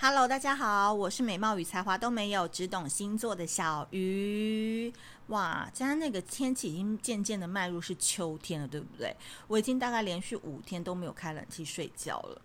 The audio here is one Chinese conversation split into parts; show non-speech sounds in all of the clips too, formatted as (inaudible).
Hello，大家好，我是美貌与才华都没有，只懂星座的小鱼。哇，现在那个天气已经渐渐的迈入是秋天了，对不对？我已经大概连续五天都没有开冷气睡觉了。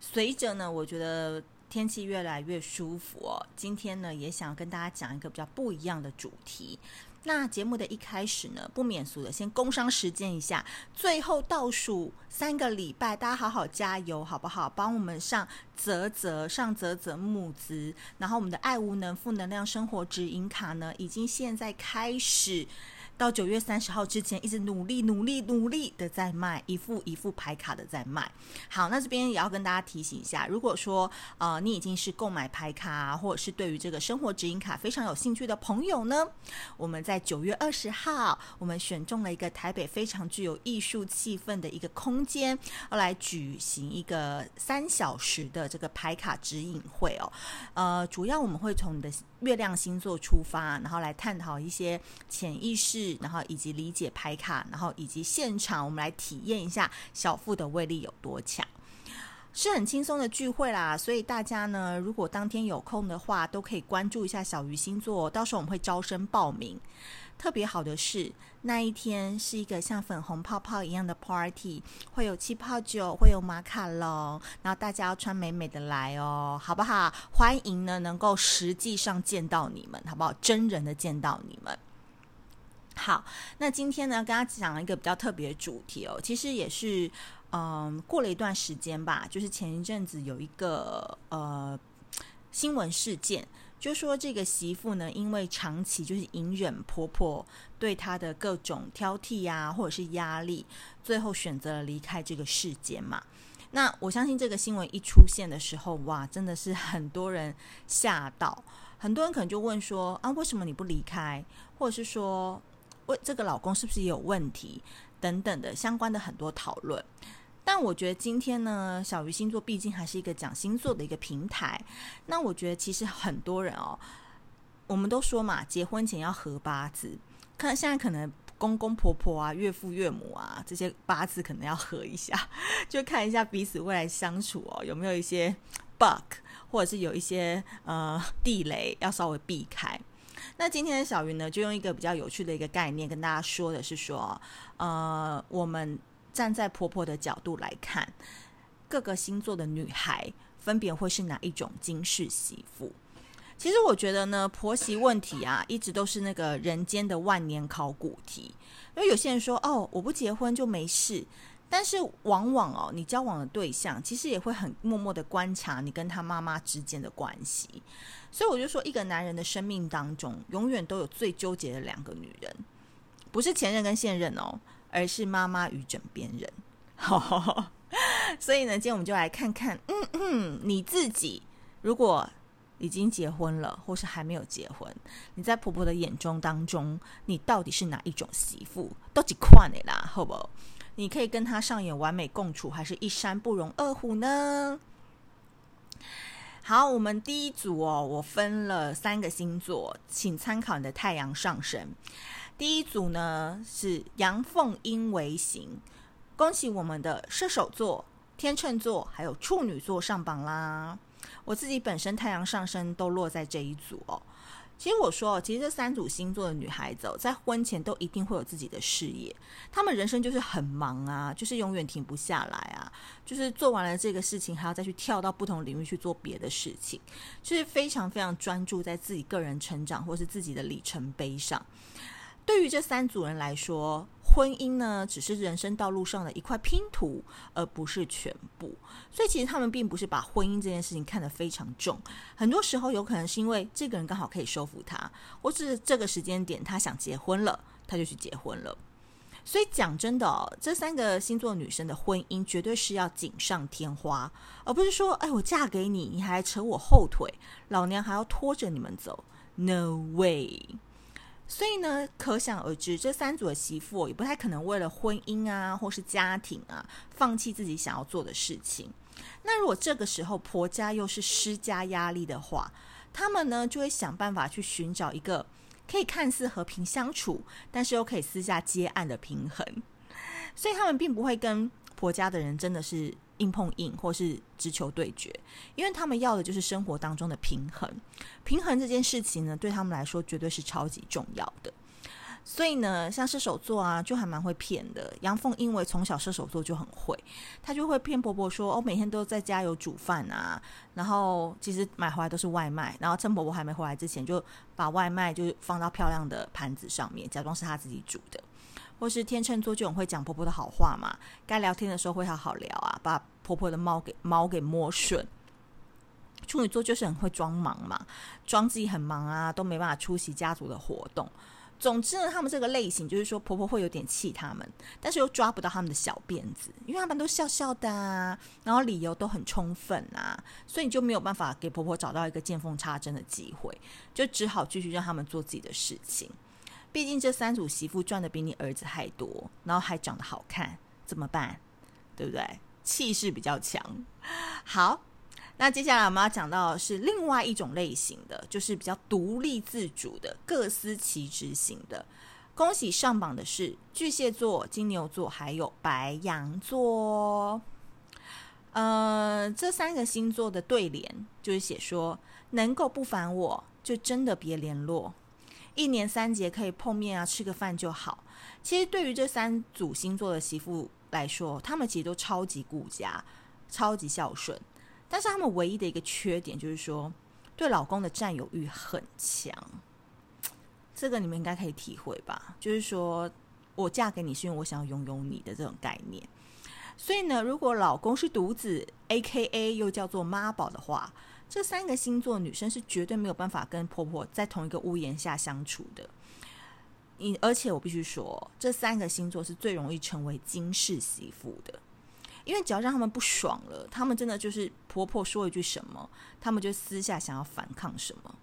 随着呢，我觉得天气越来越舒服哦。今天呢，也想跟大家讲一个比较不一样的主题。那节目的一开始呢，不免俗的先工商时间一下，最后倒数三个礼拜，大家好好加油，好不好？帮我们上泽泽上泽泽募资，然后我们的爱无能负能量生活指引卡呢，已经现在开始。到九月三十号之前，一直努力、努力、努力的在卖，一副一副牌卡的在卖。好，那这边也要跟大家提醒一下，如果说呃你已经是购买牌卡，或者是对于这个生活指引卡非常有兴趣的朋友呢，我们在九月二十号，我们选中了一个台北非常具有艺术气氛的一个空间，要来举行一个三小时的这个牌卡指引会哦。呃，主要我们会从你的月亮星座出发，然后来探讨一些潜意识，然后以及理解牌卡，然后以及现场，我们来体验一下小富的威力有多强，是很轻松的聚会啦。所以大家呢，如果当天有空的话，都可以关注一下小鱼星座，到时候我们会招生报名。特别好的是，那一天是一个像粉红泡泡一样的 party，会有气泡酒，会有马卡龙，然后大家要穿美美的来哦，好不好？欢迎呢，能够实际上见到你们，好不好？真人的见到你们。好，那今天呢，跟大家讲了一个比较特别的主题哦，其实也是，嗯，过了一段时间吧，就是前一阵子有一个呃新闻事件。就说这个媳妇呢，因为长期就是隐忍婆婆对她的各种挑剔啊，或者是压力，最后选择了离开这个世间嘛。那我相信这个新闻一出现的时候，哇，真的是 (laughs) 很多人吓到，很多人可能就问说啊，为什么你不离开？或者是说，为这个老公是不是也有问题？等等的相关的很多讨论。但我觉得今天呢，小鱼星座毕竟还是一个讲星座的一个平台。那我觉得其实很多人哦，我们都说嘛，结婚前要合八字。看现在可能公公婆婆啊、岳父岳母啊这些八字可能要合一下，(laughs) 就看一下彼此未来相处哦有没有一些 bug，或者是有一些呃地雷要稍微避开。那今天的小鱼呢，就用一个比较有趣的一个概念跟大家说的是说，呃，我们。站在婆婆的角度来看，各个星座的女孩分别会是哪一种金氏媳妇？其实我觉得呢，婆媳问题啊，一直都是那个人间的万年考古题。因为有些人说，哦，我不结婚就没事，但是往往哦，你交往的对象其实也会很默默的观察你跟他妈妈之间的关系。所以我就说，一个男人的生命当中，永远都有最纠结的两个女人，不是前任跟现任哦。而是妈妈与枕边人，所以呢，今天我们就来看看，嗯嗯，你自己如果已经结婚了，或是还没有结婚，你在婆婆的眼中当中，你到底是哪一种媳妇？都几块的啦，好不？你可以跟她上演完美共处，还是一山不容二虎呢？好，我们第一组哦，我分了三个星座，请参考你的太阳上升。第一组呢是阳奉阴违型，恭喜我们的射手座、天秤座还有处女座上榜啦！我自己本身太阳上升都落在这一组哦。其实我说，其实这三组星座的女孩子哦，在婚前都一定会有自己的事业，她们人生就是很忙啊，就是永远停不下来啊，就是做完了这个事情，还要再去跳到不同领域去做别的事情，就是非常非常专注在自己个人成长或是自己的里程碑上。对于这三组人来说，婚姻呢，只是人生道路上的一块拼图，而不是全部。所以，其实他们并不是把婚姻这件事情看得非常重。很多时候，有可能是因为这个人刚好可以收服他，或是这个时间点他想结婚了，他就去结婚了。所以，讲真的哦，这三个星座女生的婚姻绝对是要锦上添花，而不是说，哎，我嫁给你，你还扯我后腿，老娘还要拖着你们走。No way。所以呢，可想而知，这三组的媳妇也不太可能为了婚姻啊，或是家庭啊，放弃自己想要做的事情。那如果这个时候婆家又是施加压力的话，他们呢就会想办法去寻找一个可以看似和平相处，但是又可以私下接案的平衡。所以他们并不会跟婆家的人真的是硬碰硬或是直球对决，因为他们要的就是生活当中的平衡。平衡这件事情呢，对他们来说绝对是超级重要的。所以呢，像射手座啊，就还蛮会骗的。阳凤因为从小射手座就很会，他就会骗婆婆说：“哦，每天都在家有煮饭啊。”然后其实买回来都是外卖，然后趁婆婆还没回来之前，就把外卖就放到漂亮的盘子上面，假装是他自己煮的。或是天秤座就很会讲婆婆的好话嘛，该聊天的时候会好好聊啊，把婆婆的猫给猫给摸顺。处女座就是很会装忙嘛，装自己很忙啊，都没办法出席家族的活动。总之呢，他们这个类型就是说，婆婆会有点气他们，但是又抓不到他们的小辫子，因为他们都笑笑的啊，然后理由都很充分啊，所以你就没有办法给婆婆找到一个见缝插针的机会，就只好继续让他们做自己的事情。毕竟这三组媳妇赚的比你儿子还多，然后还长得好看，怎么办？对不对？气势比较强。好，那接下来我们要讲到的是另外一种类型的，就是比较独立自主的、各司其职型的。恭喜上榜的是巨蟹座、金牛座还有白羊座。呃，这三个星座的对联就是写说：能够不烦我，就真的别联络。一年三节可以碰面啊，吃个饭就好。其实对于这三组星座的媳妇来说，他们其实都超级顾家、超级孝顺。但是他们唯一的一个缺点就是说，对老公的占有欲很强。这个你们应该可以体会吧？就是说我嫁给你是因为我想要拥有你的这种概念。所以呢，如果老公是独子，AKA 又叫做妈宝的话。这三个星座女生是绝对没有办法跟婆婆在同一个屋檐下相处的。你而且我必须说，这三个星座是最容易成为惊世媳妇的，因为只要让他们不爽了，他们真的就是婆婆说一句什么，他们就私下想要反抗什么。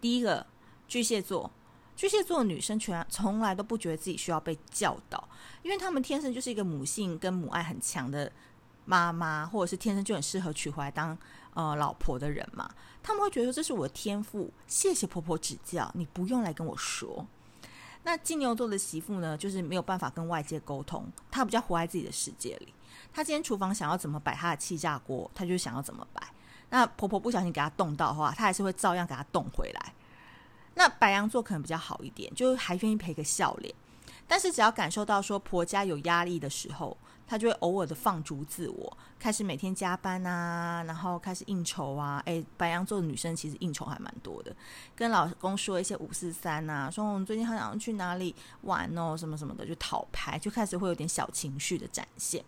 第一个巨蟹座，巨蟹座女生全从来都不觉得自己需要被教导，因为他们天生就是一个母性跟母爱很强的妈妈，或者是天生就很适合娶回来当。呃，老婆的人嘛，他们会觉得这是我的天赋，谢谢婆婆指教，你不用来跟我说。那金牛座的媳妇呢，就是没有办法跟外界沟通，她比较活在自己的世界里。她今天厨房想要怎么摆她的气炸锅，她就想要怎么摆。那婆婆不小心给她动到的话，她还是会照样给她动回来。那白羊座可能比较好一点，就还愿意赔个笑脸。但是只要感受到说婆家有压力的时候，她就会偶尔的放逐自我，开始每天加班啊，然后开始应酬啊。诶，白羊座的女生其实应酬还蛮多的，跟老公说一些五四三啊，说我们最近好想去哪里玩哦，什么什么的，就讨拍，就开始会有点小情绪的展现。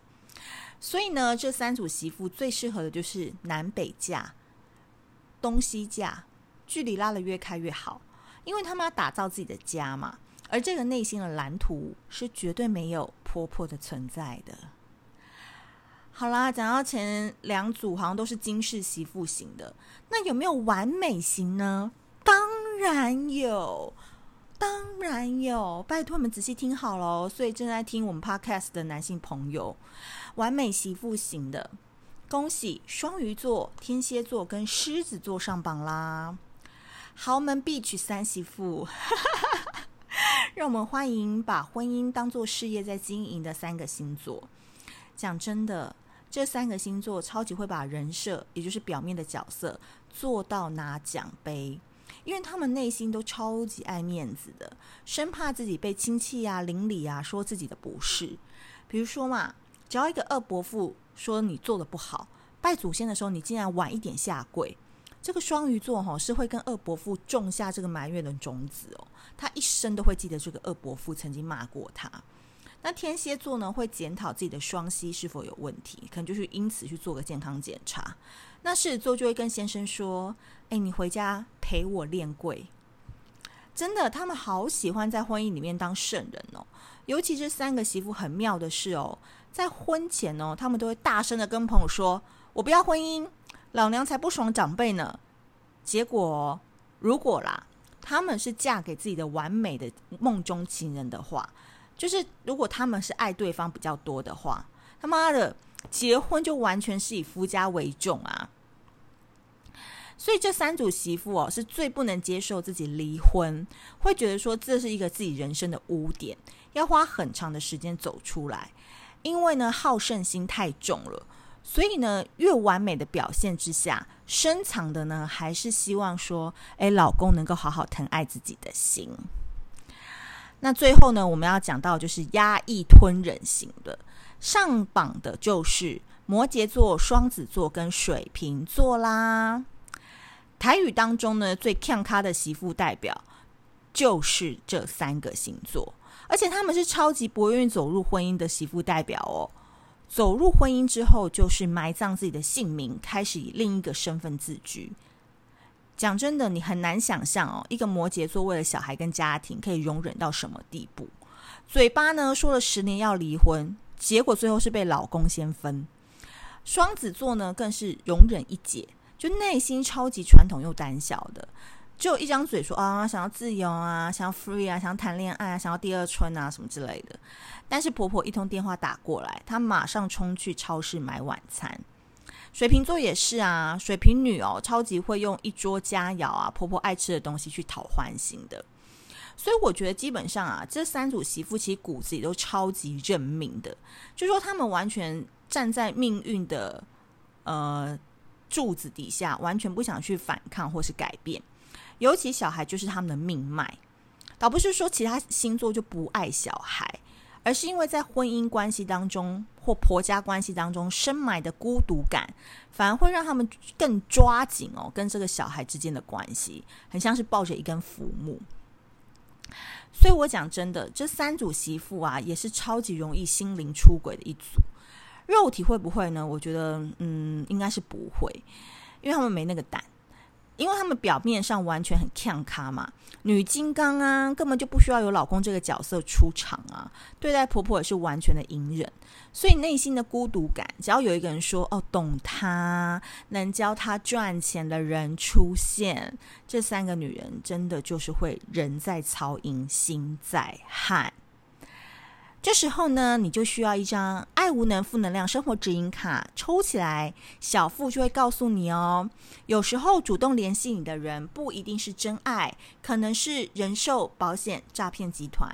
所以呢，这三组媳妇最适合的就是南北嫁、东西嫁，距离拉得越开越好，因为他们要打造自己的家嘛。而这个内心的蓝图是绝对没有婆婆的存在的。好啦，讲到前两组好像都是惊世媳妇型的，那有没有完美型呢？当然有，当然有。拜托你们仔细听好了，所以正在听我们 podcast 的男性朋友，完美媳妇型的，恭喜双鱼座、天蝎座跟狮子座上榜啦！豪门必娶三媳妇。让我们欢迎把婚姻当做事业在经营的三个星座。讲真的，这三个星座超级会把人设，也就是表面的角色，做到拿奖杯，因为他们内心都超级爱面子的，生怕自己被亲戚啊、邻里啊说自己的不是。比如说嘛，只要一个二伯父说你做的不好，拜祖先的时候你竟然晚一点下跪。这个双鱼座哈是会跟二伯父种下这个埋怨的种子哦，他一生都会记得这个二伯父曾经骂过他。那天蝎座呢会检讨自己的双膝是否有问题，可能就是因此去做个健康检查。那狮子座就会跟先生说：“哎，你回家陪我练跪。”真的，他们好喜欢在婚姻里面当圣人哦。尤其这三个媳妇很妙的是哦，在婚前哦，他们都会大声的跟朋友说：“我不要婚姻。”老娘才不爽长辈呢！结果，如果啦，他们是嫁给自己的完美的梦中情人的话，就是如果他们是爱对方比较多的话，他妈的，结婚就完全是以夫家为重啊！所以这三组媳妇哦，是最不能接受自己离婚，会觉得说这是一个自己人生的污点，要花很长的时间走出来。因为呢好胜心太重了，所以呢越完美的表现之下，深藏的呢还是希望说，哎，老公能够好好疼爱自己的心。那最后呢，我们要讲到就是压抑吞忍型的，上榜的就是摩羯座、双子座跟水瓶座啦。台语当中呢，最呛咖的媳妇代表就是这三个星座，而且他们是超级不愿意走入婚姻的媳妇代表哦。走入婚姻之后，就是埋葬自己的姓名，开始以另一个身份自居。讲真的，你很难想象哦，一个摩羯座为了小孩跟家庭可以容忍到什么地步？嘴巴呢说了十年要离婚，结果最后是被老公先分。双子座呢更是容忍一解，就内心超级传统又胆小的，就一张嘴说啊想要自由啊，想要 free 啊，想要谈恋爱啊，想要第二春啊什么之类的。但是婆婆一通电话打过来，她马上冲去超市买晚餐。水瓶座也是啊，水瓶女哦，超级会用一桌佳肴啊，婆婆爱吃的东西去讨欢心的。所以我觉得基本上啊，这三组媳妇其实骨子里都超级认命的，就说他们完全站在命运的呃柱子底下，完全不想去反抗或是改变。尤其小孩就是他们的命脉，倒不是说其他星座就不爱小孩。而是因为在婚姻关系当中或婆家关系当中深埋的孤独感，反而会让他们更抓紧哦，跟这个小孩之间的关系，很像是抱着一根浮木。所以我讲真的，这三组媳妇啊，也是超级容易心灵出轨的一组。肉体会不会呢？我觉得，嗯，应该是不会，因为他们没那个胆。因为他们表面上完全很呛咖嘛，女金刚啊，根本就不需要有老公这个角色出场啊。对待婆婆也是完全的隐忍，所以内心的孤独感，只要有一个人说哦，懂她，能教她赚钱的人出现，这三个女人真的就是会人在曹营心在汉。这时候呢，你就需要一张爱无能负能量生活指引卡，抽起来，小付就会告诉你哦。有时候主动联系你的人不一定是真爱，可能是人寿保险诈骗集团。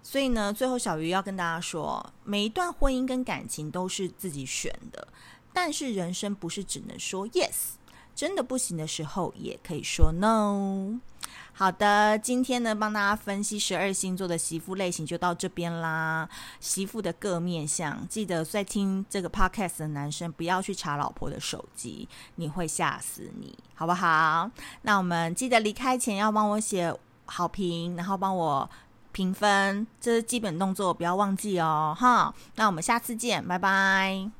所以呢，最后小鱼要跟大家说，每一段婚姻跟感情都是自己选的，但是人生不是只能说 yes，真的不行的时候也可以说 no。好的，今天呢，帮大家分析十二星座的媳妇类型就到这边啦。媳妇的各面相，记得在听这个 podcast 的男生不要去查老婆的手机，你会吓死你，好不好？那我们记得离开前要帮我写好评，然后帮我评分，这是基本动作，不要忘记哦。哈，那我们下次见，拜拜。